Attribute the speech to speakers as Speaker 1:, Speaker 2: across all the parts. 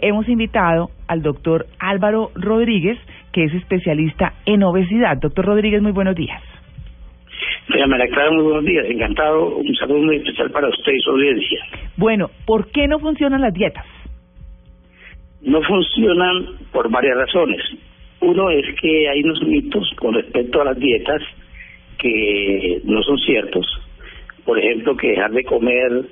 Speaker 1: Hemos invitado al doctor Álvaro Rodríguez, que es especialista en obesidad. Doctor Rodríguez, muy buenos días.
Speaker 2: Doña María Clara, muy buenos días. Encantado. Un saludo muy especial para usted y su audiencia.
Speaker 1: Bueno, ¿por qué no funcionan las dietas?
Speaker 2: No funcionan por varias razones. Uno es que hay unos mitos con respecto a las dietas que no son ciertos. Por ejemplo, que dejar de comer,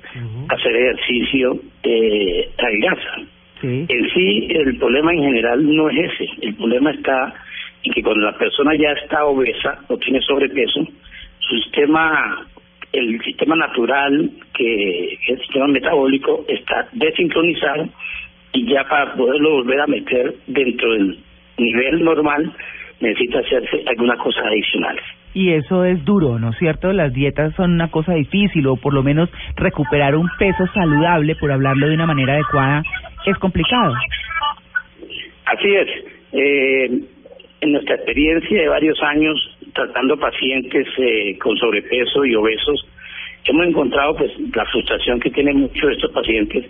Speaker 2: hacer ejercicio, eh, adelgaza.
Speaker 1: Sí.
Speaker 2: En sí, el problema en general no es ese. El problema está en que cuando la persona ya está obesa o tiene sobrepeso, su sistema, el sistema natural, que el sistema metabólico, está desincronizado y ya para poderlo volver a meter dentro del nivel normal, necesita hacerse algunas cosas adicionales.
Speaker 1: Y eso es duro, ¿no es cierto? Las dietas son una cosa difícil, o por lo menos recuperar un peso saludable, por hablarlo de una manera adecuada, es complicado.
Speaker 2: Así es. Eh, en nuestra experiencia de varios años tratando pacientes eh, con sobrepeso y obesos, hemos encontrado pues la frustración que tienen muchos de estos pacientes,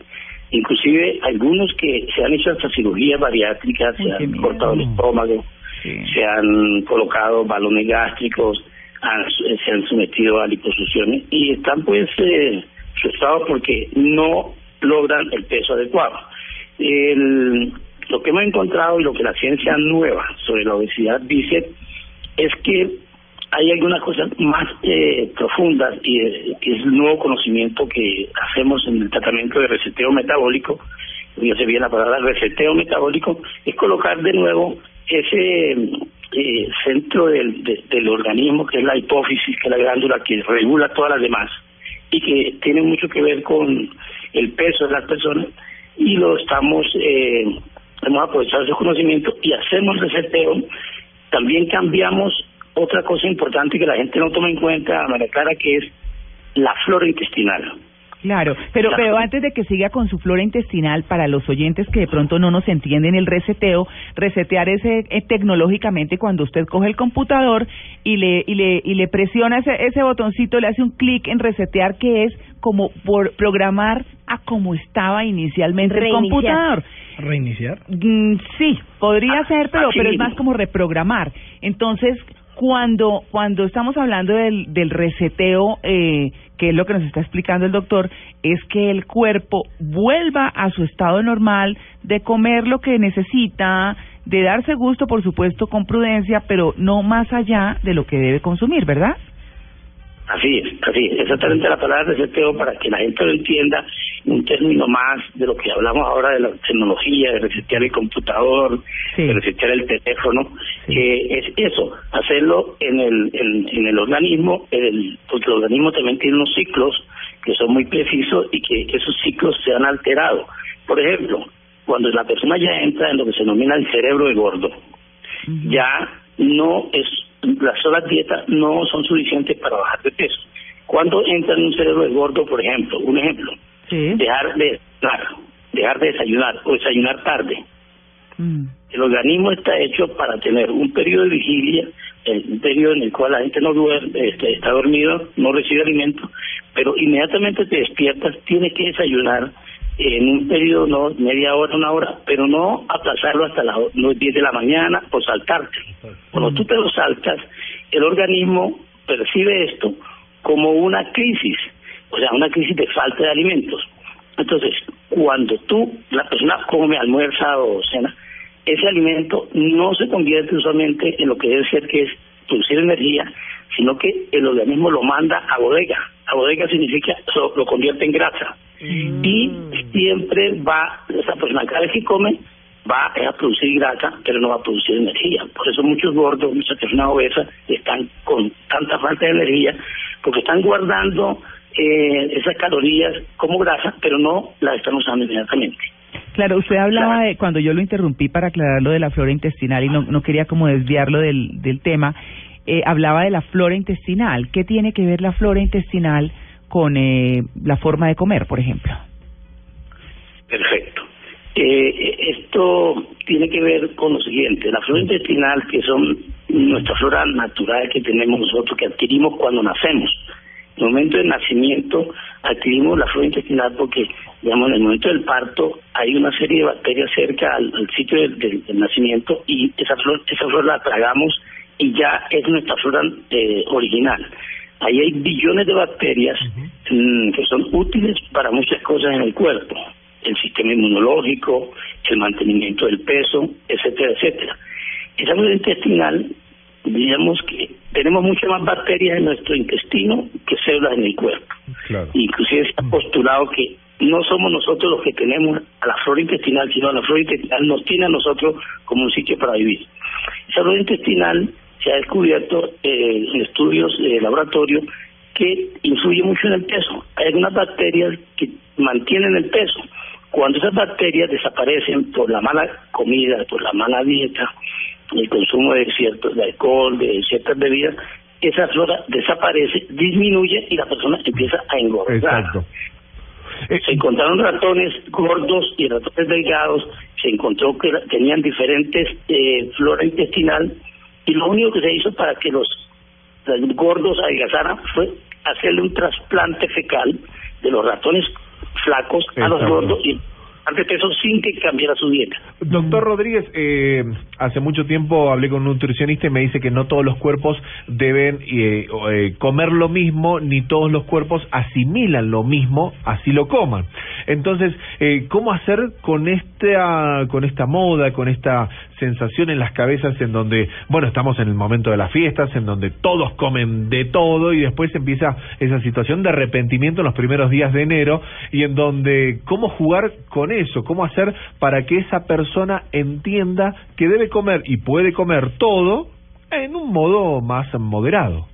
Speaker 2: inclusive algunos que se han hecho hasta cirugías bariátricas, se han
Speaker 1: miedo.
Speaker 2: cortado el estómago,
Speaker 1: Sí.
Speaker 2: se han colocado balones gástricos, han- se han sometido a liposucciones y están pues eh, frustrados porque no logran el peso adecuado. El, lo que hemos encontrado y lo que la ciencia nueva sobre la obesidad dice es que hay algunas cosas más eh, profundas y eh, es el nuevo conocimiento que hacemos en el tratamiento de reseteo metabólico, ya se viene la palabra reseteo metabólico, es colocar de nuevo ese eh, centro del, de- del organismo que es la hipófisis, que es la glándula que regula todas las demás y que tiene mucho que ver con el peso de las personas y lo estamos, eh, hemos aprovechado ese conocimiento y hacemos reseteo. También cambiamos otra cosa importante que la gente no toma en cuenta, María Clara, que es la flora intestinal.
Speaker 1: Claro, pero
Speaker 2: Claro.
Speaker 1: pero antes de que siga con su flora intestinal, para los oyentes que de pronto no nos entienden el reseteo, resetear es eh, tecnológicamente cuando usted coge el computador y le y le y le presiona ese ese botoncito, le hace un clic en resetear que es como por programar a como estaba inicialmente el
Speaker 3: Reiniciar.
Speaker 1: computador.
Speaker 4: ¿Reiniciar?
Speaker 1: Mm, sí, podría
Speaker 2: Ah,
Speaker 1: ser, pero
Speaker 2: así
Speaker 1: pero es más como reprogramar. Entonces, cuando cuando estamos hablando del, del reseteo, eh, que es lo que nos está explicando el doctor, es que el cuerpo vuelva a su estado normal de comer lo que necesita, de darse gusto, por supuesto, con prudencia, pero no más allá de lo que debe consumir, ¿verdad?
Speaker 2: Así es, así es, exactamente la palabra reseteo para que la gente lo entienda, un término más de lo que hablamos ahora de la tecnología, de resetear el computador,
Speaker 1: Sí.
Speaker 2: de resetear el teléfono,
Speaker 1: Sí.
Speaker 2: es eso, hacerlo en el, en, en el organismo, el, porque el organismo también tiene unos ciclos que son muy precisos y que esos ciclos se han alterado. Por ejemplo, cuando la persona ya entra en lo que se denomina el cerebro de gordo, ya no es las solas dietas no son suficientes para bajar de peso. Cuando entra en un cerebro de gordo, por ejemplo, un ejemplo,
Speaker 1: Sí.
Speaker 2: dejar de desayunar, dejar de desayunar o desayunar tarde.
Speaker 1: Mm.
Speaker 2: El organismo está hecho para tener un periodo de vigilia, un periodo en el cual la gente no duerme, este, está dormido, no recibe alimento, pero inmediatamente te despiertas, tienes que desayunar en un periodo, no media hora, una hora, pero no aplazarlo hasta las o- los 10 de la mañana o saltarte. Cuando tú te lo saltas, el organismo percibe esto como una crisis, o sea, una crisis de falta de alimentos. Entonces, cuando tú, la persona come, almuerza o cena, ese alimento no se convierte usualmente en lo que debe ser, que es producir energía, sino que el organismo lo manda a bodega. A bodega significa lo, lo convierte en grasa. Y siempre va, esa persona cada vez que come, va a producir grasa, pero no va a producir energía. Por eso muchos gordos, muchas personas obesas están con tanta falta de energía, porque están guardando eh, esas calorías como grasa, pero no las están usando inmediatamente.
Speaker 1: Claro, usted hablaba de, cuando yo lo interrumpí para aclarar lo de la flora intestinal y no, no quería como desviarlo del, del tema, eh, hablaba de la flora intestinal. ¿Qué tiene que ver la flora intestinal con eh, la forma de comer, por ejemplo?
Speaker 2: Perfecto. Eh, esto tiene que ver con lo siguiente, la flora intestinal, que son nuestra flora natural que tenemos nosotros, que adquirimos cuando nacemos. el momento del nacimiento adquirimos la flora intestinal porque, digamos, en el momento del parto hay una serie de bacterias cerca al, sitio del, nacimiento y esa flor, esa flor la tragamos y ya es nuestra flora eh, original. Ahí hay billones de bacterias mm, que son útiles para muchas cosas en el cuerpo, el sistema inmunológico, el mantenimiento del peso, etcétera, etcétera. Esa flora intestinal digamos que tenemos muchas más bacterias en nuestro intestino que células en el cuerpo. Inclusive se ha postulado que no somos nosotros los que tenemos a la flora intestinal, sino la flora intestinal nos tiene a nosotros como un sitio para vivir. Esa flora intestinal se ha descubierto eh, en estudios de laboratorio que influye mucho en el peso. Hay algunas bacterias que mantienen el peso. Cuando esas bacterias desaparecen por la mala comida, por la mala dieta, el consumo de ciertos de alcohol, de ciertas bebidas, esa flora desaparece, disminuye y la persona empieza a engordar. Exacto. Se eh, encontraron ratones gordos y ratones delgados, se encontró que tenían diferentes eh, flora intestinal y lo único que se hizo para que los, los gordos adelgazaran fue hacerle un trasplante fecal de los ratones flacos a los gordos y de peso sin que cambiara su dieta.
Speaker 3: Doctor Rodríguez, eh, hace mucho tiempo hablé con un nutricionista y me dice que no todos los cuerpos deben eh, eh, comer lo mismo, ni todos los cuerpos asimilan lo mismo, así lo coman. Entonces, eh, ¿cómo hacer con esta, con esta moda, con esta sensación en las cabezas en donde, bueno, estamos en el momento de las fiestas, en donde todos comen de todo y después empieza esa situación de arrepentimiento en los primeros días de enero y en donde, ¿cómo jugar con eso? ¿Cómo hacer para que esa persona entienda que debe comer y puede comer todo en un modo más moderado?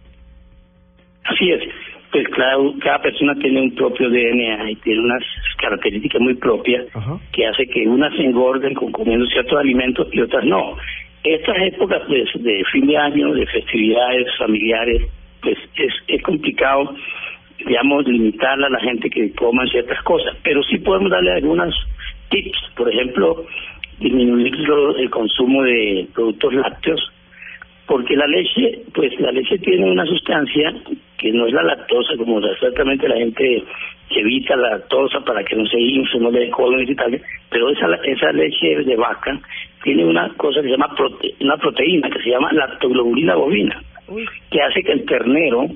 Speaker 2: Así es pues cada, persona tiene un propio DNA y tiene unas características muy propias que hace que unas se engorden con comiendo ciertos alimentos y otras no. Estas épocas pues de fin de año, de festividades familiares, pues es, es complicado, digamos, limitar a la gente que coma ciertas cosas, pero sí podemos darle algunos tips, por ejemplo, disminuir el consumo de productos lácteos, porque la leche, pues la leche tiene una sustancia que no es la lactosa, como exactamente la gente evita la lactosa para que no se infle, no le dé colon y tal, pero esa, esa leche de vaca tiene una cosa que se llama una proteína que se llama lactoglobulina bovina, que hace que el ternero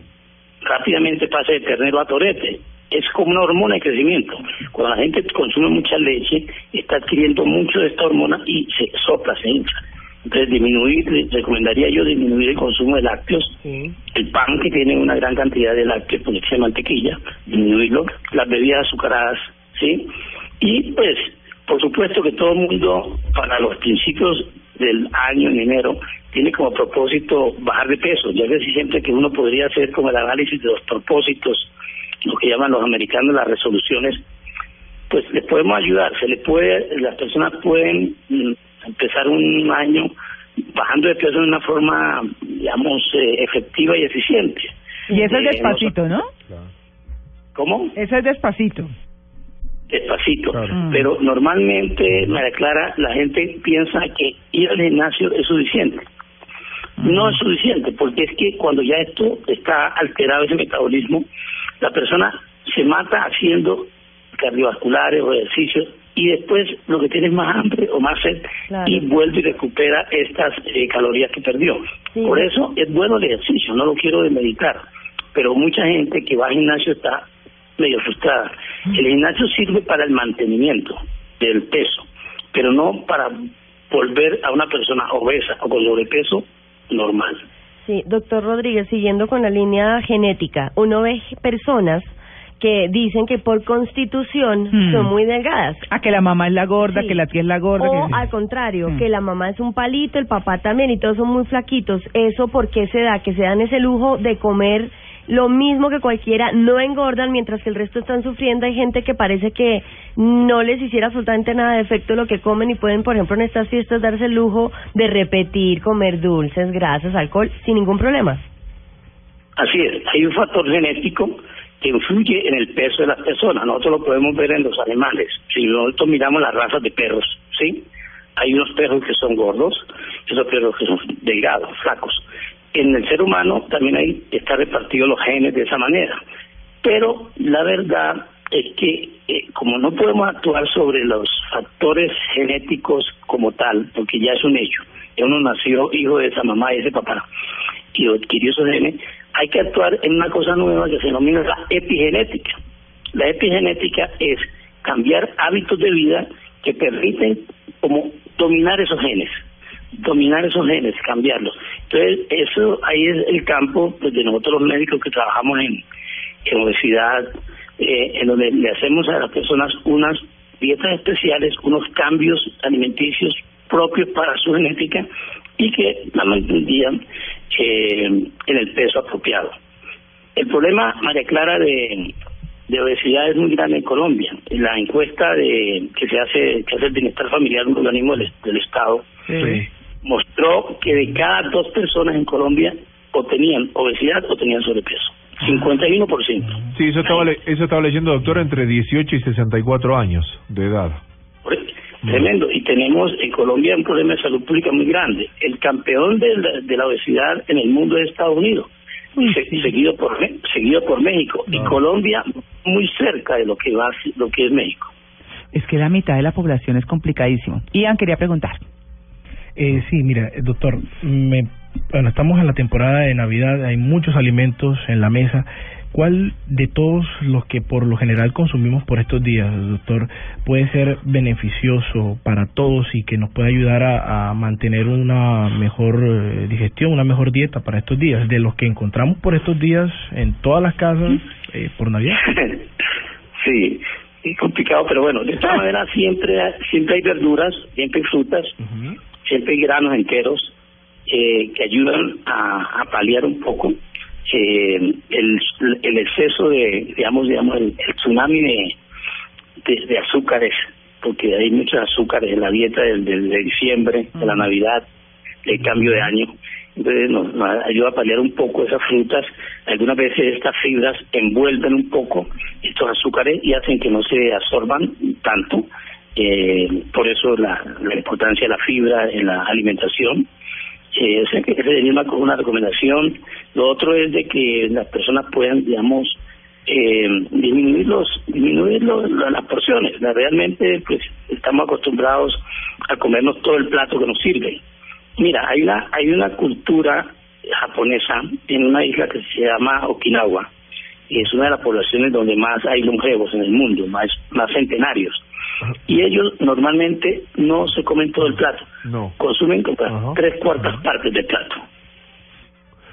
Speaker 2: rápidamente pase de ternero a torete. Es como una hormona de crecimiento. Cuando la gente consume mucha leche, está adquiriendo mucho de esta hormona y se sopla, se infla. Entonces, disminuir, recomendaría yo disminuir el consumo de lácteos, el pan que tiene una gran cantidad de lácteos, ponerse pues, mantequilla, disminuirlo, las bebidas azucaradas, ¿sí? Y pues, por supuesto que todo el mundo, para los principios del año, en enero, tiene como propósito bajar de peso. Ya decía siempre que uno podría hacer como el análisis de los propósitos, lo que llaman los americanos las resoluciones, pues les podemos ayudar, se le puede, las personas pueden mm, empezar un año bajando de peso de una forma, digamos, eh, efectiva y eficiente.
Speaker 1: Y eso es eh, despacito, ¿no?
Speaker 2: ¿Cómo?
Speaker 1: Eso es despacito.
Speaker 2: Despacito. Mm. Pero normalmente, María Clara, la gente piensa que ir al gimnasio es suficiente. No es suficiente, porque es que cuando ya esto está alterado, ese metabolismo, la persona se mata haciendo cardiovasculares o ejercicios y después lo que tiene es más hambre o más sed y vuelve y recupera estas eh, calorías que perdió. Por eso es bueno el ejercicio, no lo quiero demeditar, pero mucha gente que va al gimnasio está medio frustrada. Mm. El gimnasio sirve para el mantenimiento del peso, pero no para volver a una persona obesa o con sobrepeso normal.
Speaker 4: Sí, doctor Rodríguez, siguiendo con la línea genética, uno ve personas que dicen que por constitución hmm. son muy delgadas.
Speaker 1: Ah, que la mamá es la gorda, que la tía es la gorda.
Speaker 4: O al contrario, hmm. que la mamá es un palito, el papá también, y todos son muy flaquitos. ¿Eso por qué se da? Que se dan ese lujo de comer lo mismo que cualquiera, no engordan mientras que el resto están sufriendo. Hay gente que parece que no les hiciera absolutamente nada de efecto lo que comen y pueden, por ejemplo, en estas fiestas darse el lujo de repetir, comer dulces, grasas, alcohol, sin ningún problema.
Speaker 2: Así es, hay un factor genético que influye en el peso de las personas. Nosotros lo podemos ver en los animales. Si nosotros miramos las razas de perros, ¿sí? Hay unos perros que son gordos, esos perros que son delgados, flacos. En el ser humano también hay está repartido los genes de esa manera. Pero la verdad es que eh, como no podemos actuar sobre los factores genéticos como tal, porque ya es un hecho, uno nació hijo de esa mamá y ese papá y adquirió esos genes, hay que actuar en una cosa nueva que se denomina la epigenética. La epigenética es cambiar hábitos de vida que permiten como dominar esos genes, dominar esos genes, cambiarlos. Entonces, eso ahí es el campo pues, de nosotros los médicos que trabajamos en, en obesidad, eh, en donde le hacemos a las personas unas dietas especiales, unos cambios alimenticios propios para su genética y que la mantendrían eh, en el peso apropiado. El problema, María Clara, de, de obesidad es muy grande en Colombia. La encuesta de que se hace que hace el bienestar familiar, un organismo del, Estado, mostró que de cada dos personas en Colombia o tenían obesidad o tenían sobrepeso. 51%.
Speaker 3: Sí, eso estaba, eso estaba leyendo, doctor, entre 18 y 64 años de edad.
Speaker 2: Tremendo. Y tenemos en Colombia un problema de salud pública muy grande. El campeón de la, de la obesidad en el mundo es Estados Unidos, seguido por seguido por México. Y Colombia muy cerca de lo que va lo que es México.
Speaker 1: Es que la mitad de la población es complicadísimo. Ian quería preguntar.
Speaker 5: Eh, sí, mira, doctor, me, bueno, estamos en la temporada de Navidad, hay muchos alimentos en la mesa. ¿Cuál de todos los que por lo general consumimos por estos días, doctor, puede ser beneficioso para todos y que nos puede ayudar a, mantener una mejor eh, digestión, una mejor dieta para estos días, de los que encontramos por estos días en todas las casas eh, por Navidad?
Speaker 2: sí, es complicado, pero bueno, de esta manera siempre, siempre hay verduras, siempre hay frutas, siempre hay granos enteros eh, que ayudan a, a paliar un poco eh, el, el exceso de, digamos, digamos el, tsunami de, de, azúcares, porque hay muchos azúcares en la dieta del, de diciembre, de la Navidad, del cambio de año. Entonces nos, ayuda a paliar un poco esas frutas. Algunas veces estas fibras envuelven un poco estos azúcares y hacen que no se absorban tanto. Eh, por eso la, la importancia de la fibra en la alimentación eh, esa sería una, una recomendación. Lo otro es de que las personas puedan, digamos, eh, disminuir los disminuir las porciones. Realmente, pues, estamos acostumbrados a comernos todo el plato que nos sirve. Mira, hay una hay una cultura japonesa en una isla que se llama Okinawa y es una de las poblaciones donde más hay longevos en el mundo, más más centenarios y ellos normalmente no se comen todo el plato, no. consumen como tres cuartas partes del plato,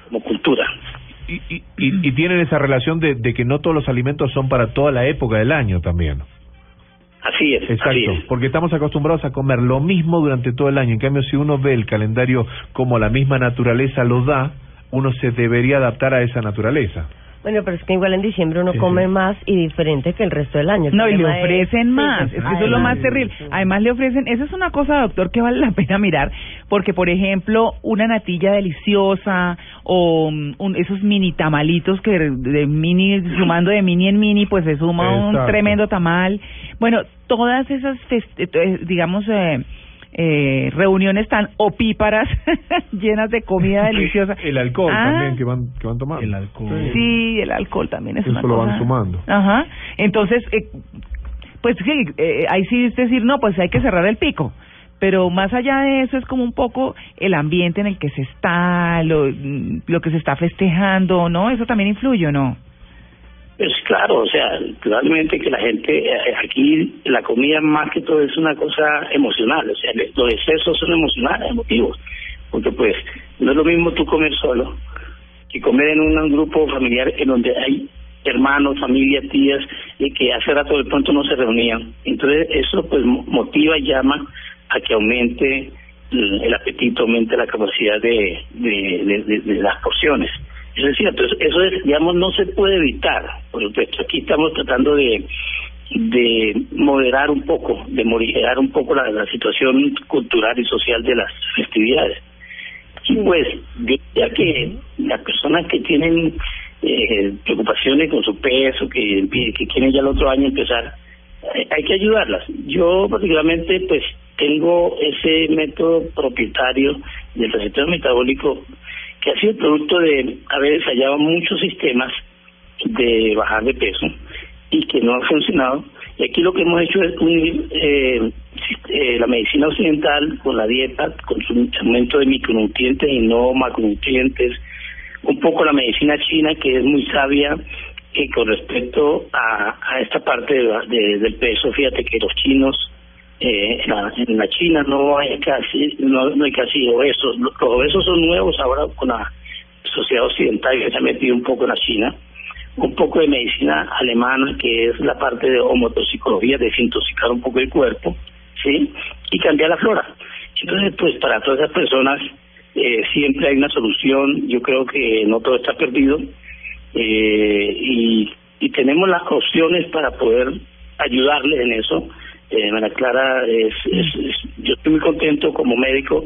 Speaker 2: como cultura.
Speaker 3: Y, y, y, tienen esa relación de, de que no todos los alimentos son para toda la época del año también.
Speaker 2: Así es.
Speaker 3: Exacto, porque estamos acostumbrados a comer lo mismo durante todo el año. En cambio, si uno ve el calendario como la misma naturaleza lo da, uno se debería adaptar a esa naturaleza.
Speaker 4: Bueno, pero es que igual en diciembre uno come más y diferente que el resto del año.
Speaker 1: no, y le ofrecen más, es que eso es lo más terrible. Además le ofrecen, esa es una cosa, doctor, que vale la pena mirar, porque por ejemplo, una natilla deliciosa o mm, un, esos mini tamalitos que de mini, sumando de mini en mini, pues se suma un tremendo tamal. Bueno, todas esas, eh, digamos, eh, eh, reuniones tan opíparas llenas de comida deliciosa.
Speaker 3: El alcohol ah. también que van, que van tomando.
Speaker 1: El alcohol. Sí, el alcohol también es
Speaker 3: Eso lo van sumando.
Speaker 1: Ajá. Entonces, eh, pues sí, eh, ahí sí es decir, no, pues hay que cerrar el pico. Pero más allá de eso es como un poco el ambiente en el que se está, lo, lo que se está festejando, ¿no? Eso también influye, ¿no?
Speaker 2: Pues claro, o sea, probablemente que la gente, eh, aquí la comida más que todo es una cosa emocional, o sea, los excesos son emocionales, emotivos, porque pues no es lo mismo tú comer solo que comer en un grupo familiar en donde hay hermanos, familia, tías, y que hace rato de pronto no se reunían. Entonces eso pues motiva y llama a que aumente el apetito, aumente la capacidad de, de, de las porciones. Eso es cierto, eso es, digamos, no se puede evitar. Por supuesto, aquí estamos tratando de de moderar un poco, de moderar un poco la, situación cultural y social de las festividades. Y pues, ya que las personas que tienen eh, preocupaciones con su peso, que, que quieren ya el otro año empezar, hay, hay que ayudarlas. Yo particularmente, pues, tengo ese método propietario del recetero metabólico que ha sido producto de haber ensayado muchos sistemas de bajar de peso y que no ha funcionado. Y aquí lo que hemos hecho es unir eh, eh, la medicina occidental con la dieta, con su aumento de micronutrientes y no macronutrientes, un poco la medicina china que es muy sabia que con respecto a, a esta parte de, del peso, fíjate que los chinos eh, en, la, en la China no hay casi no, hay casi obesos, los obesos son nuevos ahora con la sociedad occidental que se ha metido un poco en la China, un poco de medicina alemana que es la parte de homotoxicología, desintoxicar un poco el cuerpo, sí, y cambiar la flora. Entonces, pues para todas esas personas eh, siempre hay una solución. Yo creo que no todo está perdido eh, y tenemos las opciones para poder ayudarles en eso. Eh, María Clara, es, es, yo estoy muy contento como médico,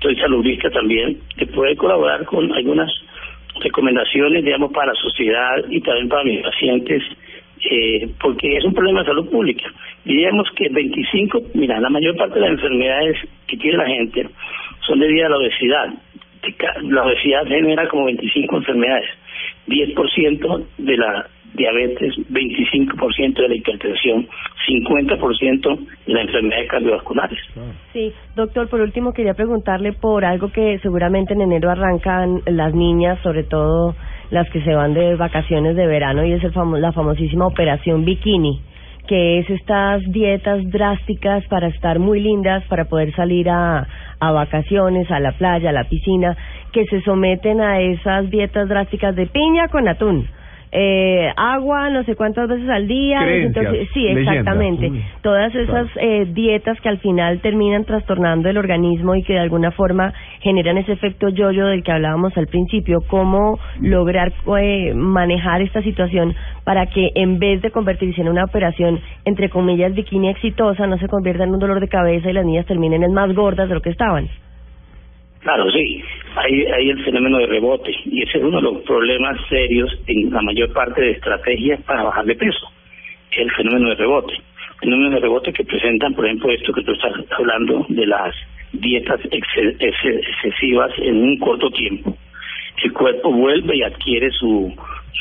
Speaker 2: soy saludista también, de poder colaborar con algunas recomendaciones, digamos, para la sociedad y también para mis pacientes, eh, porque es un problema de salud pública. Diríamos que 25, mira, la mayor parte de las enfermedades que tiene la gente son debidas a la obesidad. La obesidad genera como 25 enfermedades, 10% de la diabetes, 25% de la hipertensión, 50% de las enfermedades cardiovasculares.
Speaker 4: Sí, doctor, por último quería preguntarle por algo que seguramente en enero arrancan las niñas, sobre todo las que se van de vacaciones de verano, y es el famo la famosísima operación bikini que es estas dietas drásticas para estar muy lindas, para poder salir a, a vacaciones, a la playa, a la piscina, que se someten a esas dietas drásticas de piña con atún eh, agua no sé cuántas veces al día. Entonces, sí, exactamente. Todas esas eh, dietas que al final terminan trastornando el organismo y que de alguna forma generan ese efecto yoyo del que hablábamos al principio. ¿Cómo lograr eh, manejar esta situación para que en vez de convertirse en una operación, entre comillas, bikini exitosa, no se convierta en un dolor de cabeza y las niñas terminen en más gordas de lo que estaban?
Speaker 2: Claro, sí, hay, hay el fenómeno de rebote y ese es uno de los problemas serios en la mayor parte de estrategias para bajar de peso, el fenómeno de rebote. Fenómeno de rebote que presentan, por ejemplo, esto que tú estás hablando de las dietas excesivas en un corto tiempo. El cuerpo vuelve y adquiere su,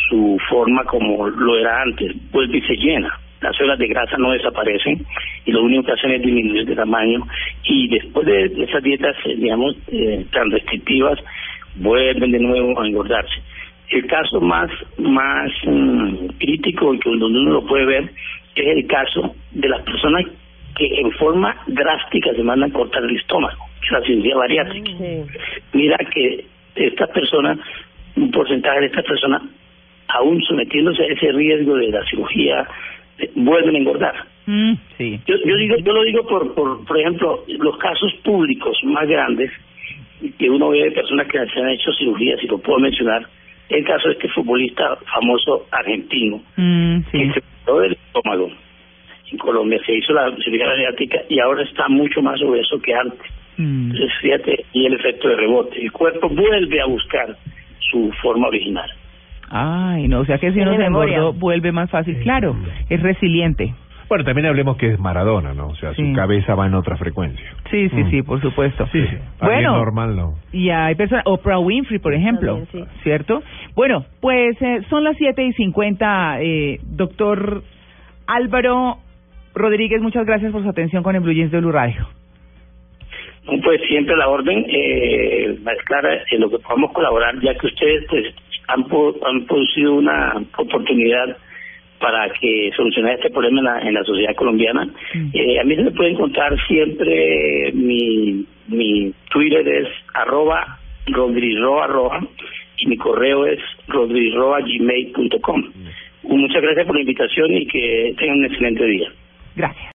Speaker 2: su forma como lo era antes, vuelve y se llena las células de grasa no desaparecen y lo único que hacen es disminuir de tamaño y después de esas dietas, eh, digamos, eh, tan restrictivas, vuelven de nuevo a engordarse. El caso más más mm, crítico y que donde uno lo puede ver es el caso de las personas que en forma drástica se mandan a cortar el estómago, es la cirugía bariátrica. Mira que estas personas, un porcentaje de estas personas, aún sometiéndose a ese riesgo de la cirugía vuelven a engordar.
Speaker 1: Mm, sí.
Speaker 2: Yo, yo digo, yo lo digo por, por, por ejemplo, los casos públicos más grandes que uno ve de personas que se han hecho cirugías, y lo puedo mencionar, el caso de este futbolista famoso argentino,
Speaker 1: mm, sí.
Speaker 2: que se quedó del estómago en Colombia, se hizo la cirugía bariátrica y ahora está mucho más obeso que antes.
Speaker 1: Mm.
Speaker 2: Entonces, fíjate, y el efecto de rebote. El cuerpo vuelve a buscar su forma original.
Speaker 1: Ay, no, o sea que si uno se engordó vuelve más fácil. Claro, es resiliente.
Speaker 3: Bueno, también hablemos que es Maradona, ¿no? O sea, su cabeza va en otra frecuencia.
Speaker 1: Sí, sí, sí, por supuesto.
Speaker 3: Sí, sí.
Speaker 1: Bueno,
Speaker 3: normal no.
Speaker 1: Y hay personas, Oprah Winfrey, por ejemplo, ¿cierto? Bueno, pues eh, son las siete y cincuenta, eh, doctor Álvaro Rodríguez, muchas gracias por su atención con el Blue Jeans de Blue Radio.
Speaker 2: Pues siempre la orden, eh, más clara, en lo que podamos colaborar, ya que ustedes pues han, han producido una oportunidad para que solucionar este problema en la, en la sociedad colombiana.
Speaker 1: Mm.
Speaker 2: Eh, a mí se me puede encontrar siempre mi, mi Twitter es arroba rodriroa y mi correo es rodriroa.gmail.com.
Speaker 1: Mm.
Speaker 2: Muchas gracias por la invitación y que tengan un excelente día.
Speaker 1: Gracias.